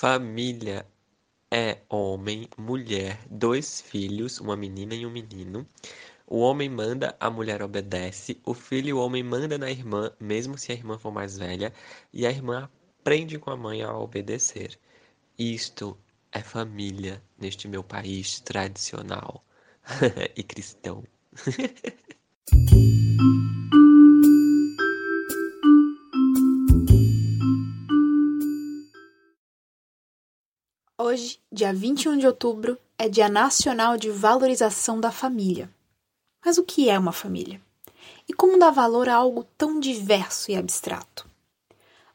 Família é homem, mulher, dois filhos, uma menina e um menino. O homem manda, a mulher obedece. O filho o homem manda na irmã, mesmo se a irmã for mais velha, e a irmã aprende com a mãe a obedecer. Isto é família neste meu país tradicional e cristão. Hoje, dia 21 de outubro, é Dia Nacional de Valorização da Família. Mas o que é uma família? E como dar valor a algo tão diverso e abstrato?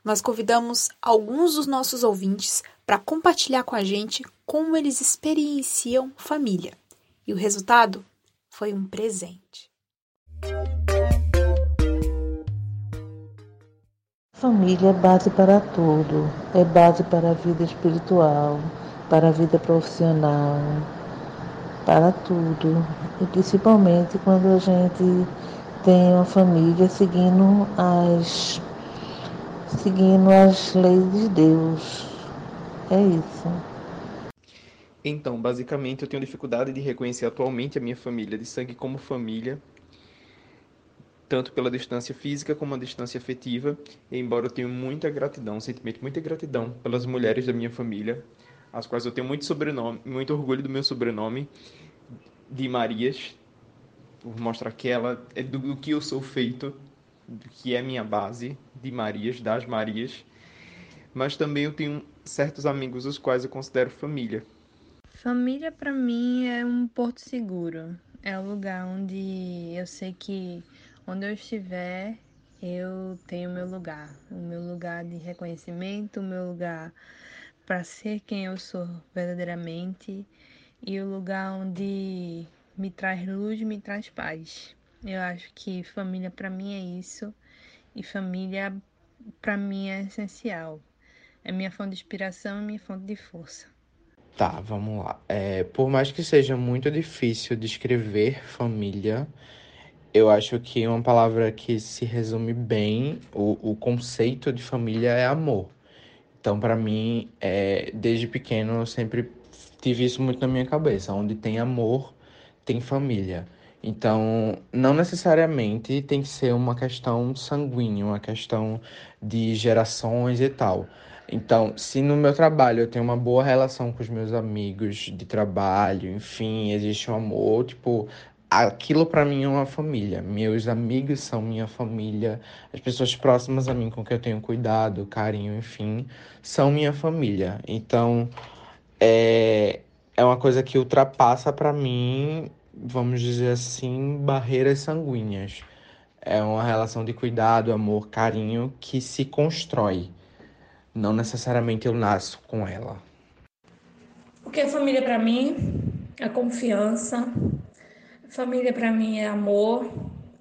Nós convidamos alguns dos nossos ouvintes para compartilhar com a gente como eles experienciam família. E o resultado foi um presente. Família é base para tudo, é base para a vida espiritual, para a vida profissional, para tudo. E principalmente quando a gente tem uma família seguindo as seguindo as leis de Deus. É isso. Então, basicamente, eu tenho dificuldade de reconhecer atualmente a minha família de sangue como família, tanto pela distância física como a distância afetiva, embora eu tenha muita gratidão, um sentimento muita gratidão pelas mulheres da minha família, as quais eu tenho muito sobrenome, muito orgulho do meu sobrenome de Marias, por mostrar que ela é do, do que eu sou feito, do que é minha base de Marias, das Marias. Mas também eu tenho certos amigos os quais eu considero família. Família para mim é um porto seguro. É o lugar onde eu sei que Onde eu estiver, eu tenho meu lugar, o meu lugar de reconhecimento, o meu lugar para ser quem eu sou verdadeiramente e o lugar onde me traz luz, me traz paz. Eu acho que família para mim é isso e família para mim é essencial. É minha fonte de inspiração e minha fonte de força. Tá, vamos lá. É, por mais que seja muito difícil descrever família, eu acho que uma palavra que se resume bem, o, o conceito de família é amor. Então, para mim, é, desde pequeno, eu sempre tive isso muito na minha cabeça. Onde tem amor, tem família. Então, não necessariamente tem que ser uma questão sanguínea, uma questão de gerações e tal. Então, se no meu trabalho eu tenho uma boa relação com os meus amigos de trabalho, enfim, existe um amor, tipo, aquilo para mim é uma família. Meus amigos são minha família, as pessoas próximas a mim com quem eu tenho cuidado, carinho, enfim, são minha família. Então, é, é uma coisa que ultrapassa para mim, vamos dizer assim, barreiras sanguíneas. É uma relação de cuidado, amor, carinho que se constrói. Não necessariamente eu nasço com ela. O que é família para mim? É confiança, Família para mim é amor,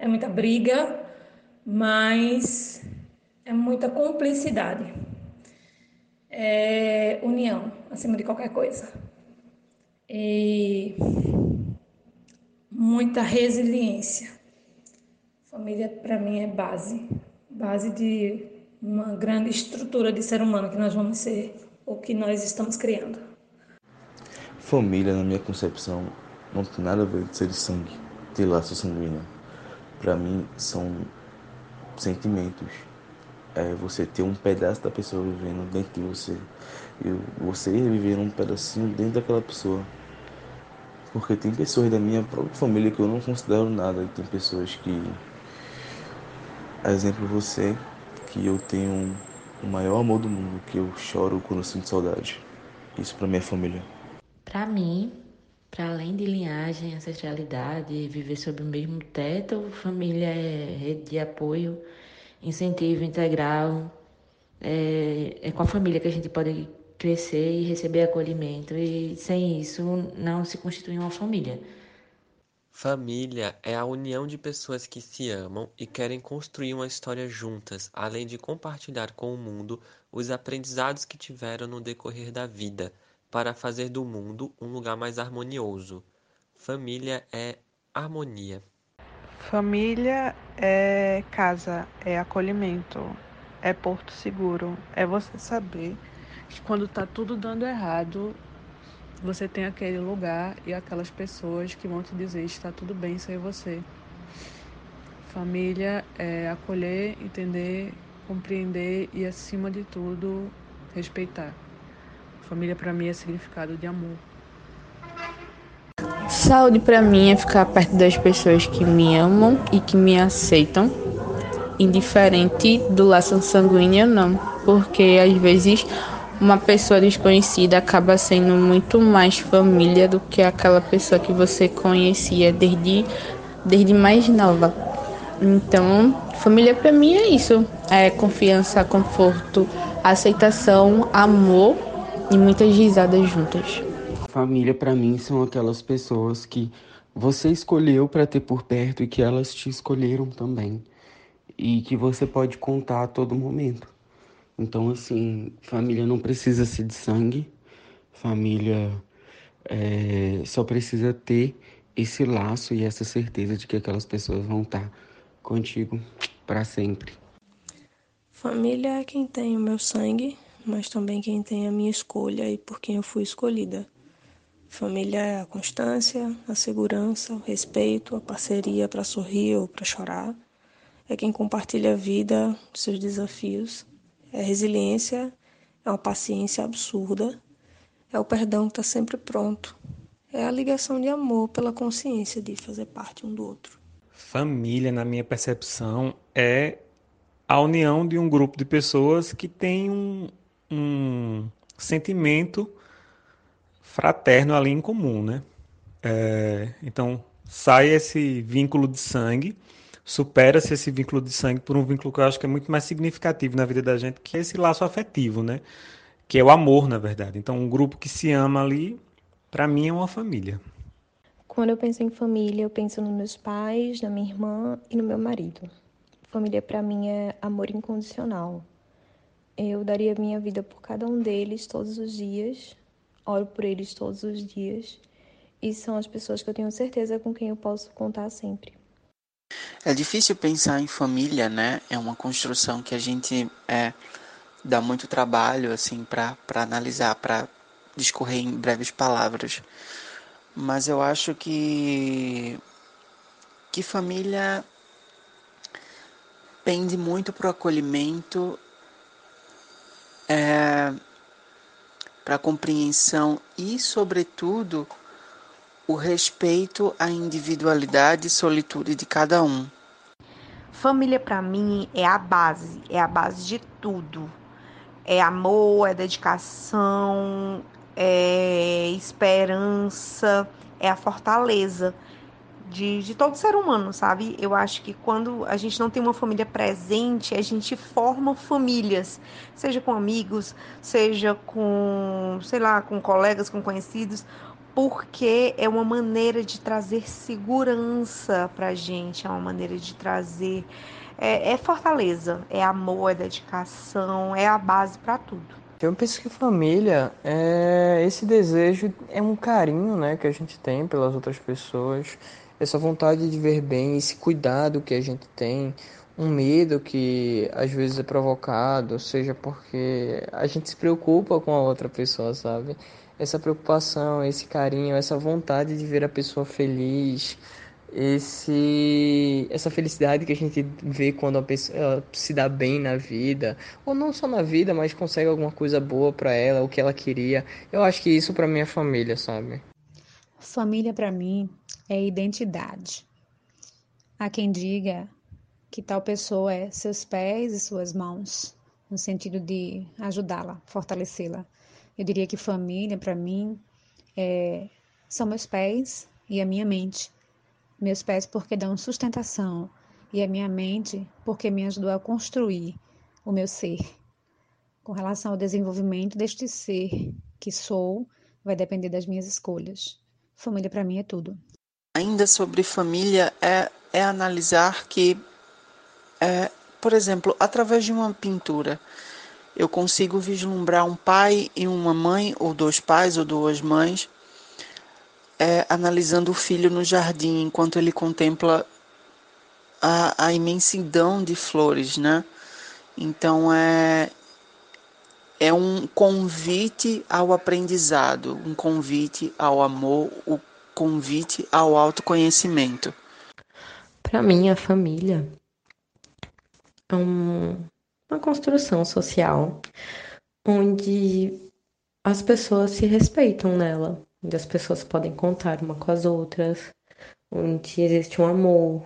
é muita briga, mas é muita cumplicidade. É união, acima de qualquer coisa. E muita resiliência. Família para mim é base, base de uma grande estrutura de ser humano que nós vamos ser, ou que nós estamos criando. Família, na minha concepção, não tem nada a ver de ser de sangue, de laço sanguíneo. Para mim, são sentimentos. É você ter um pedaço da pessoa vivendo dentro de você. E você viver um pedacinho dentro daquela pessoa. Porque tem pessoas da minha própria família que eu não considero nada. E tem pessoas que. Exemplo, você, que eu tenho o maior amor do mundo, que eu choro quando sinto saudade. Isso para minha família. Para mim, para além de linhagem, ancestralidade, viver sob o mesmo teto, família é rede de apoio, incentivo integral. É, é com a família que a gente pode crescer e receber acolhimento, e sem isso não se constitui uma família. Família é a união de pessoas que se amam e querem construir uma história juntas, além de compartilhar com o mundo os aprendizados que tiveram no decorrer da vida para fazer do mundo um lugar mais harmonioso. Família é harmonia. Família é casa, é acolhimento, é porto seguro, é você saber que quando tá tudo dando errado, você tem aquele lugar e aquelas pessoas que vão te dizer está tudo bem sem você. Família é acolher, entender, compreender e, acima de tudo, respeitar. Família para mim é significado de amor. Saúde para mim é ficar perto das pessoas que me amam e que me aceitam, indiferente do laço sanguíneo não, porque às vezes uma pessoa desconhecida acaba sendo muito mais família do que aquela pessoa que você conhecia desde desde mais nova. Então, família para mim é isso, é confiança, conforto, aceitação, amor e muitas risadas juntas. Família para mim são aquelas pessoas que você escolheu para ter por perto e que elas te escolheram também. E que você pode contar a todo momento. Então, assim, família não precisa ser de sangue. Família é, só precisa ter esse laço e essa certeza de que aquelas pessoas vão estar contigo para sempre. Família é quem tem o meu sangue, mas também quem tem a minha escolha e por quem eu fui escolhida. Família é a constância, a segurança, o respeito, a parceria para sorrir ou para chorar. É quem compartilha a vida, seus desafios. É resiliência, é uma paciência absurda. É o perdão que está sempre pronto. É a ligação de amor pela consciência de fazer parte um do outro. Família, na minha percepção, é a união de um grupo de pessoas que tem um, um sentimento fraterno ali em comum, né? É, então sai esse vínculo de sangue, supera-se esse vínculo de sangue por um vínculo que eu acho que é muito mais significativo na vida da gente, que é esse laço afetivo, né? Que é o amor, na verdade. Então um grupo que se ama ali, para mim é uma família. Quando eu penso em família, eu penso nos meus pais, na minha irmã e no meu marido. Família para mim é amor incondicional. Eu daria minha vida por cada um deles todos os dias, oro por eles todos os dias e são as pessoas que eu tenho certeza com quem eu posso contar sempre. É difícil pensar em família, né? É uma construção que a gente é, dá muito trabalho assim para analisar, para discorrer em breves palavras. Mas eu acho que que família pende muito para o acolhimento é, para compreensão e, sobretudo, o respeito à individualidade e solitude de cada um. Família para mim é a base, é a base de tudo. É amor, é dedicação, é esperança, é a fortaleza de, de todo ser humano, sabe? Eu acho que quando a gente não tem uma família presente, a gente forma famílias, seja com amigos, seja com, sei lá, com colegas, com conhecidos, porque é uma maneira de trazer segurança pra gente, é uma maneira de trazer. É, é fortaleza, é amor, é dedicação, é a base para tudo. Eu penso que família é esse desejo, é um carinho né, que a gente tem pelas outras pessoas essa vontade de ver bem, esse cuidado que a gente tem, um medo que às vezes é provocado, seja porque a gente se preocupa com a outra pessoa, sabe? Essa preocupação, esse carinho, essa vontade de ver a pessoa feliz, esse essa felicidade que a gente vê quando a pessoa se dá bem na vida, ou não só na vida, mas consegue alguma coisa boa para ela, o que ela queria. Eu acho que isso para minha família, sabe? Família para mim é identidade. Há quem diga que tal pessoa é seus pés e suas mãos, no sentido de ajudá-la, fortalecê-la. Eu diria que família para mim é, são meus pés e a minha mente. Meus pés porque dão sustentação e a minha mente porque me ajudou a construir o meu ser. Com relação ao desenvolvimento deste ser que sou, vai depender das minhas escolhas. Família para mim é tudo. Ainda sobre família é, é analisar que, é, por exemplo, através de uma pintura, eu consigo vislumbrar um pai e uma mãe, ou dois pais ou duas mães, é, analisando o filho no jardim enquanto ele contempla a, a imensidão de flores, né? Então é é um convite ao aprendizado, um convite ao amor, o um convite ao autoconhecimento. Para mim, a família é um, uma construção social onde as pessoas se respeitam nela, onde as pessoas podem contar uma com as outras, onde existe um amor,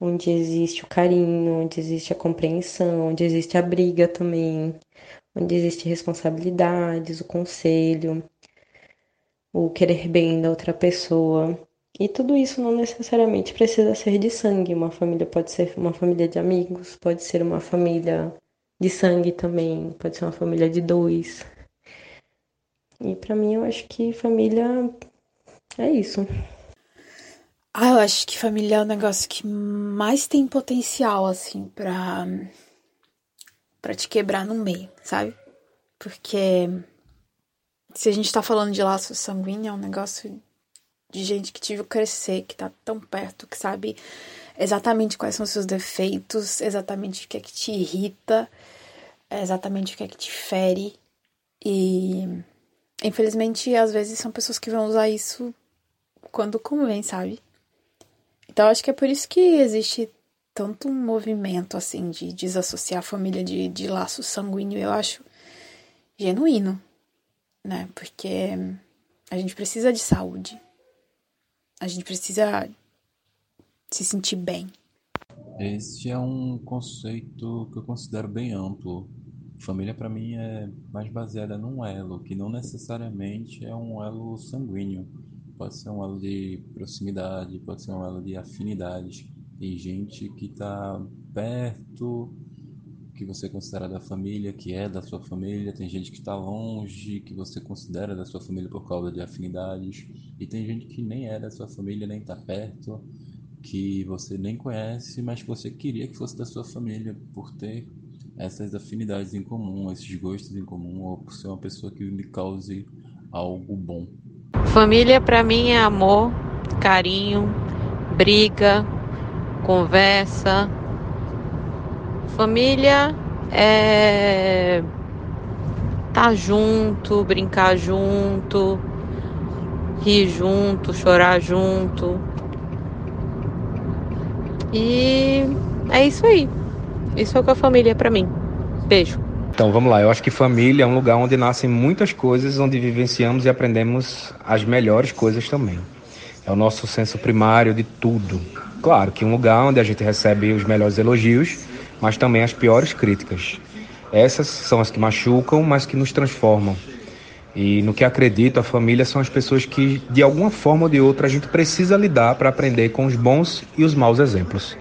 onde existe o carinho, onde existe a compreensão, onde existe a briga também, onde existe responsabilidades, o conselho, o querer bem da outra pessoa. E tudo isso não necessariamente precisa ser de sangue. Uma família pode ser uma família de amigos, pode ser uma família de sangue também, pode ser uma família de dois. E para mim eu acho que família é isso. Ah, eu acho que família é o negócio que mais tem potencial, assim, pra, pra te quebrar no meio, sabe? Porque se a gente tá falando de laço sanguíneo, é um negócio de gente que te viu crescer, que tá tão perto, que sabe exatamente quais são os seus defeitos, exatamente o que é que te irrita, exatamente o que é que te fere. E infelizmente, às vezes são pessoas que vão usar isso quando convém, sabe? Então acho que é por isso que existe tanto um movimento assim de desassociar a família de, de laço sanguíneo, eu acho genuíno, né? Porque a gente precisa de saúde. A gente precisa se sentir bem. Esse é um conceito que eu considero bem amplo. Família para mim é mais baseada num elo, que não necessariamente é um elo sanguíneo pode ser um elo de proximidade, pode ser um elo de afinidade. Tem gente que está perto, que você considera da família, que é da sua família, tem gente que está longe, que você considera da sua família por causa de afinidades, e tem gente que nem é da sua família, nem está perto, que você nem conhece, mas que você queria que fosse da sua família por ter essas afinidades em comum, esses gostos em comum, ou por ser uma pessoa que lhe cause algo bom. Família para mim é amor, carinho, briga, conversa. Família é tá junto, brincar junto, rir junto, chorar junto. E é isso aí. Isso é o que a família é para mim. Beijo. Então vamos lá, eu acho que família é um lugar onde nascem muitas coisas, onde vivenciamos e aprendemos as melhores coisas também. É o nosso senso primário de tudo. Claro que um lugar onde a gente recebe os melhores elogios, mas também as piores críticas. Essas são as que machucam, mas que nos transformam. E no que acredito, a família são as pessoas que, de alguma forma ou de outra, a gente precisa lidar para aprender com os bons e os maus exemplos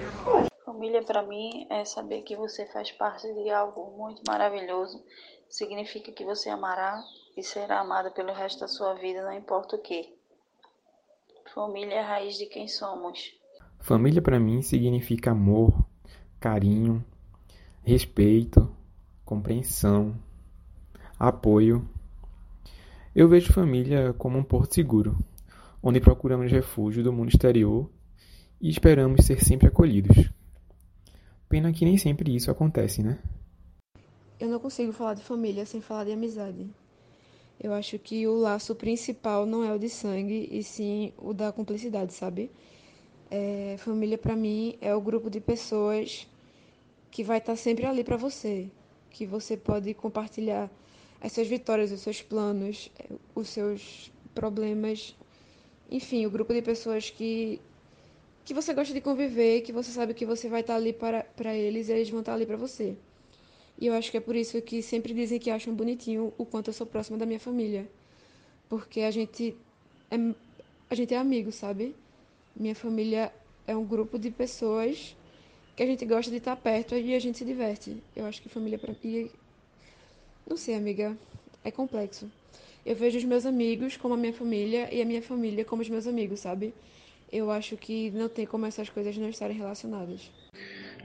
para mim é saber que você faz parte de algo muito maravilhoso. Significa que você amará e será amada pelo resto da sua vida, não importa o que. Família é a raiz de quem somos. Família para mim significa amor, carinho, respeito, compreensão, apoio. Eu vejo família como um porto seguro, onde procuramos refúgio do mundo exterior e esperamos ser sempre acolhidos. Pena que nem sempre isso acontece, né? Eu não consigo falar de família sem falar de amizade. Eu acho que o laço principal não é o de sangue, e sim o da cumplicidade, sabe? É, família para mim é o grupo de pessoas que vai estar sempre ali para você, que você pode compartilhar as suas vitórias, os seus planos, os seus problemas, enfim, o grupo de pessoas que que você gosta de conviver, que você sabe que você vai estar ali para, para eles e eles vão estar ali para você. E eu acho que é por isso que sempre dizem que acham bonitinho o quanto eu sou próxima da minha família. Porque a gente é, a gente é amigo, sabe? Minha família é um grupo de pessoas que a gente gosta de estar perto e a gente se diverte. Eu acho que família para mim. Não sei, amiga. É complexo. Eu vejo os meus amigos como a minha família e a minha família como os meus amigos, sabe? eu acho que não tem como essas coisas não estarem relacionadas.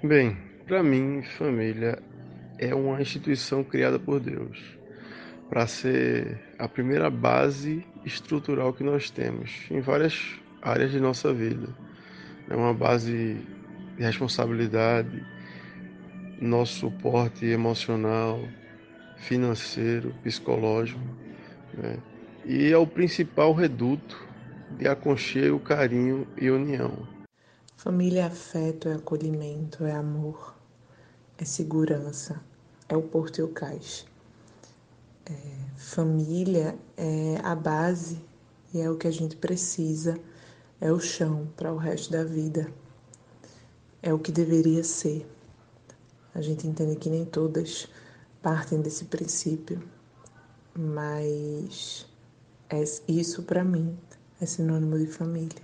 Bem, para mim, família é uma instituição criada por Deus para ser a primeira base estrutural que nós temos em várias áreas de nossa vida. É uma base de responsabilidade, nosso suporte emocional, financeiro, psicológico, né? e é o principal reduto de aconchego, carinho e união. Família é afeto, é acolhimento, é amor, é segurança, é o porto e o cais. É, família é a base e é o que a gente precisa, é o chão para o resto da vida. É o que deveria ser. A gente entende que nem todas partem desse princípio, mas é isso para mim é sinônimo de família.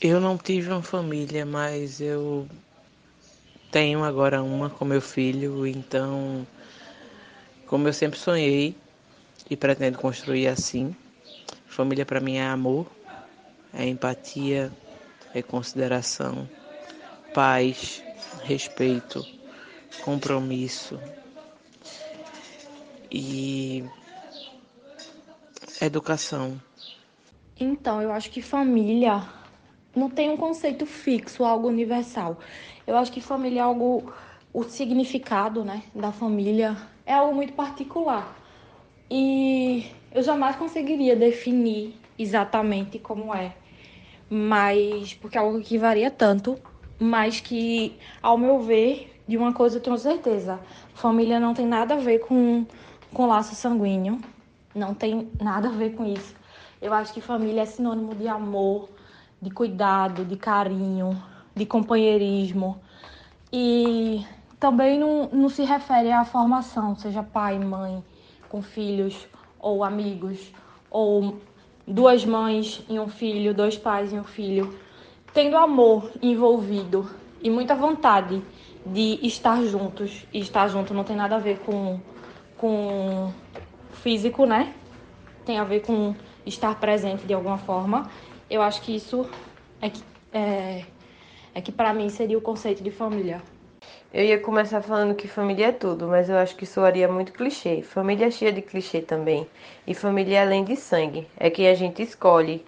Eu não tive uma família, mas eu tenho agora uma com meu filho, então, como eu sempre sonhei e pretendo construir assim, família para mim é amor, é empatia, é consideração, paz, respeito, compromisso e educação. Então, eu acho que família não tem um conceito fixo, algo universal. Eu acho que família é algo, o significado, né, da família é algo muito particular. E eu jamais conseguiria definir exatamente como é. Mas porque é algo que varia tanto, mas que ao meu ver, de uma coisa eu tenho certeza, família não tem nada a ver com com laço sanguíneo, não tem nada a ver com isso. Eu acho que família é sinônimo de amor, de cuidado, de carinho, de companheirismo. E também não, não se refere à formação, seja pai, mãe, com filhos, ou amigos, ou duas mães e um filho, dois pais e um filho. Tendo amor envolvido e muita vontade de estar juntos. E estar junto não tem nada a ver com, com físico, né? Tem a ver com estar presente de alguma forma. Eu acho que isso é que, é, é que para mim seria o conceito de família. Eu ia começar falando que família é tudo, mas eu acho que soaria muito clichê. Família é cheia de clichê também. E família é além de sangue. É quem a gente escolhe.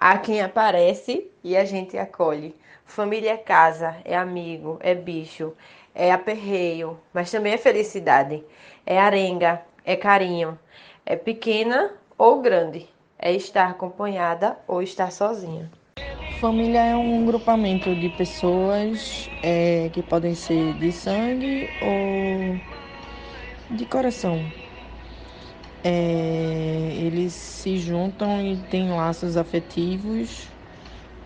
Há quem aparece e a gente acolhe. Família é casa, é amigo, é bicho, é aperreio, mas também é felicidade. É arenga, é carinho. É pequena ou grande é estar acompanhada ou estar sozinha. Família é um grupamento de pessoas é, que podem ser de sangue ou de coração. É, eles se juntam e têm laços afetivos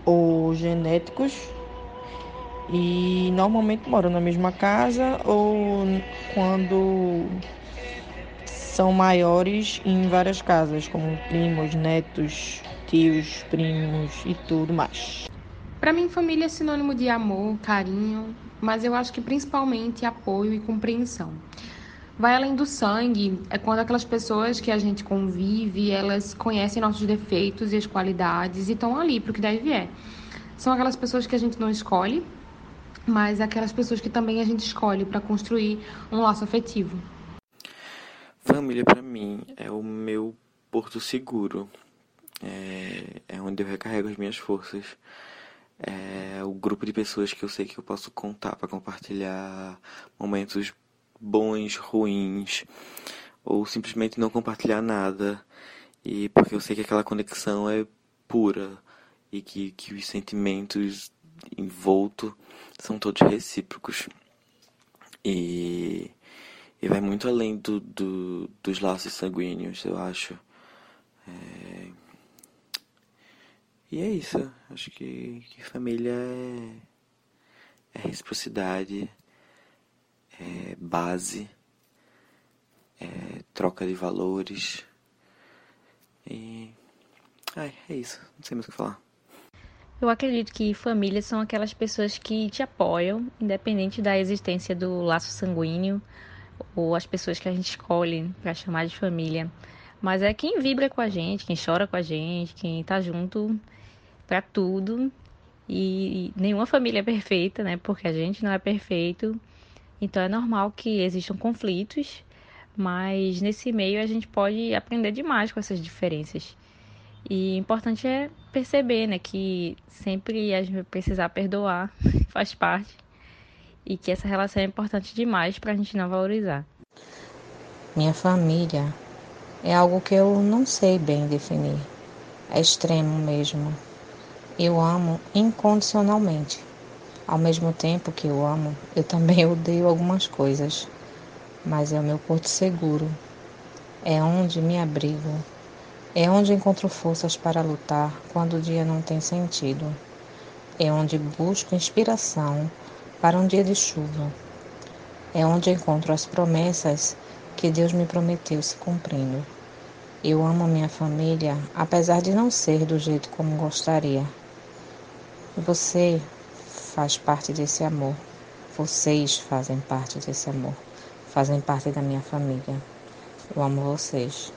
ou genéticos e normalmente moram na mesma casa ou quando são maiores em várias casas, como primos, netos, tios, primos e tudo mais. Para mim, família é sinônimo de amor, carinho, mas eu acho que principalmente apoio e compreensão. Vai além do sangue, é quando aquelas pessoas que a gente convive, elas conhecem nossos defeitos e as qualidades e estão ali para o que deve é. São aquelas pessoas que a gente não escolhe, mas aquelas pessoas que também a gente escolhe para construir um laço afetivo. Família para mim é o meu porto seguro. É, é onde eu recarrego as minhas forças. É o grupo de pessoas que eu sei que eu posso contar para compartilhar momentos bons, ruins, ou simplesmente não compartilhar nada. E porque eu sei que aquela conexão é pura e que, que os sentimentos envoltos são todos recíprocos. E e vai muito além do, do, dos laços sanguíneos, eu acho. É... E é isso. Acho que, que família é, é reciprocidade, é base, é troca de valores. E. Ai, é isso. Não sei mais o que falar. Eu acredito que famílias são aquelas pessoas que te apoiam, independente da existência do laço sanguíneo ou as pessoas que a gente escolhe para chamar de família. Mas é quem vibra com a gente, quem chora com a gente, quem tá junto para tudo. E nenhuma família é perfeita, né? Porque a gente não é perfeito. Então é normal que existam conflitos, mas nesse meio a gente pode aprender demais com essas diferenças. E importante é perceber, né, que sempre a gente vai precisar perdoar, faz parte e que essa relação é importante demais para a gente não valorizar. Minha família é algo que eu não sei bem definir. É extremo mesmo. Eu amo incondicionalmente. Ao mesmo tempo que eu amo, eu também odeio algumas coisas. Mas é o meu porto seguro. É onde me abrigo. É onde encontro forças para lutar quando o dia não tem sentido. É onde busco inspiração para um dia de chuva. É onde encontro as promessas que Deus me prometeu se cumprindo. Eu amo minha família, apesar de não ser do jeito como gostaria. Você faz parte desse amor. Vocês fazem parte desse amor. Fazem parte da minha família. Eu amo vocês.